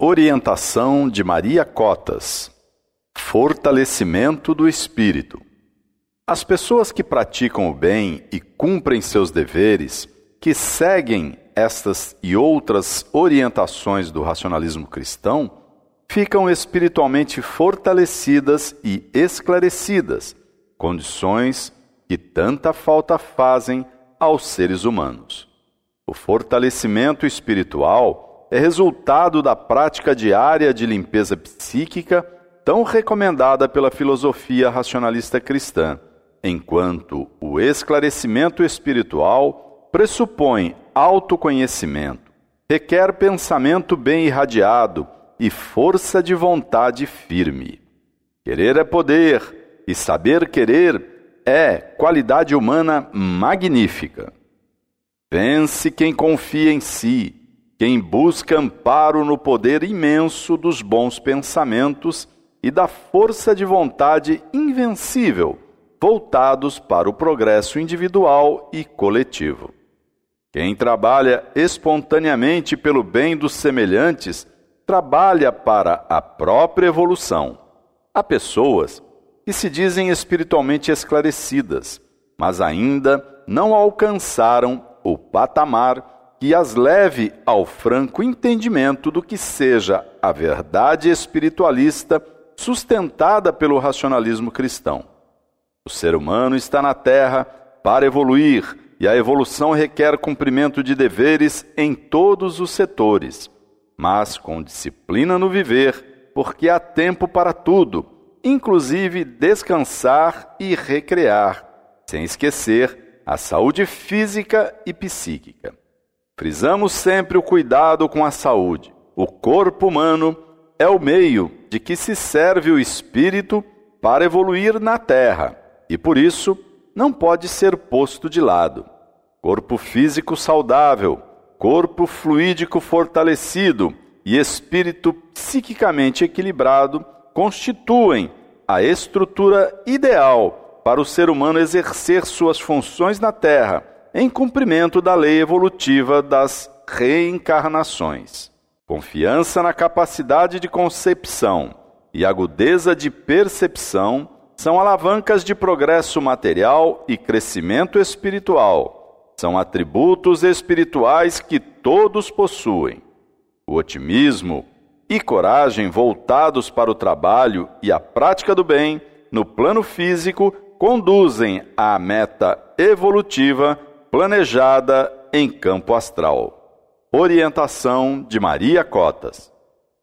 Orientação de Maria Cotas: Fortalecimento do espírito. As pessoas que praticam o bem e cumprem seus deveres, que seguem estas e outras orientações do racionalismo cristão, ficam espiritualmente fortalecidas e esclarecidas, condições que tanta falta fazem aos seres humanos. O fortalecimento espiritual é resultado da prática diária de limpeza psíquica tão recomendada pela filosofia racionalista cristã, enquanto o esclarecimento espiritual pressupõe autoconhecimento, requer pensamento bem irradiado e força de vontade firme. Querer é poder e saber querer é qualidade humana magnífica. Vence quem confia em si quem busca amparo no poder imenso dos bons pensamentos e da força de vontade invencível, voltados para o progresso individual e coletivo. Quem trabalha espontaneamente pelo bem dos semelhantes, trabalha para a própria evolução. Há pessoas que se dizem espiritualmente esclarecidas, mas ainda não alcançaram o patamar que as leve ao franco entendimento do que seja a verdade espiritualista sustentada pelo racionalismo cristão. O ser humano está na Terra para evoluir e a evolução requer cumprimento de deveres em todos os setores, mas com disciplina no viver, porque há tempo para tudo, inclusive descansar e recrear, sem esquecer a saúde física e psíquica. Frisamos sempre o cuidado com a saúde. O corpo humano é o meio de que se serve o espírito para evoluir na terra e, por isso, não pode ser posto de lado. Corpo físico saudável, corpo fluídico fortalecido e espírito psiquicamente equilibrado constituem a estrutura ideal para o ser humano exercer suas funções na Terra em cumprimento da lei evolutiva das reencarnações. Confiança na capacidade de concepção e agudeza de percepção são alavancas de progresso material e crescimento espiritual. São atributos espirituais que todos possuem. O otimismo e coragem voltados para o trabalho e a prática do bem no plano físico conduzem à meta evolutiva planejada em campo astral. Orientação de Maria Cotas.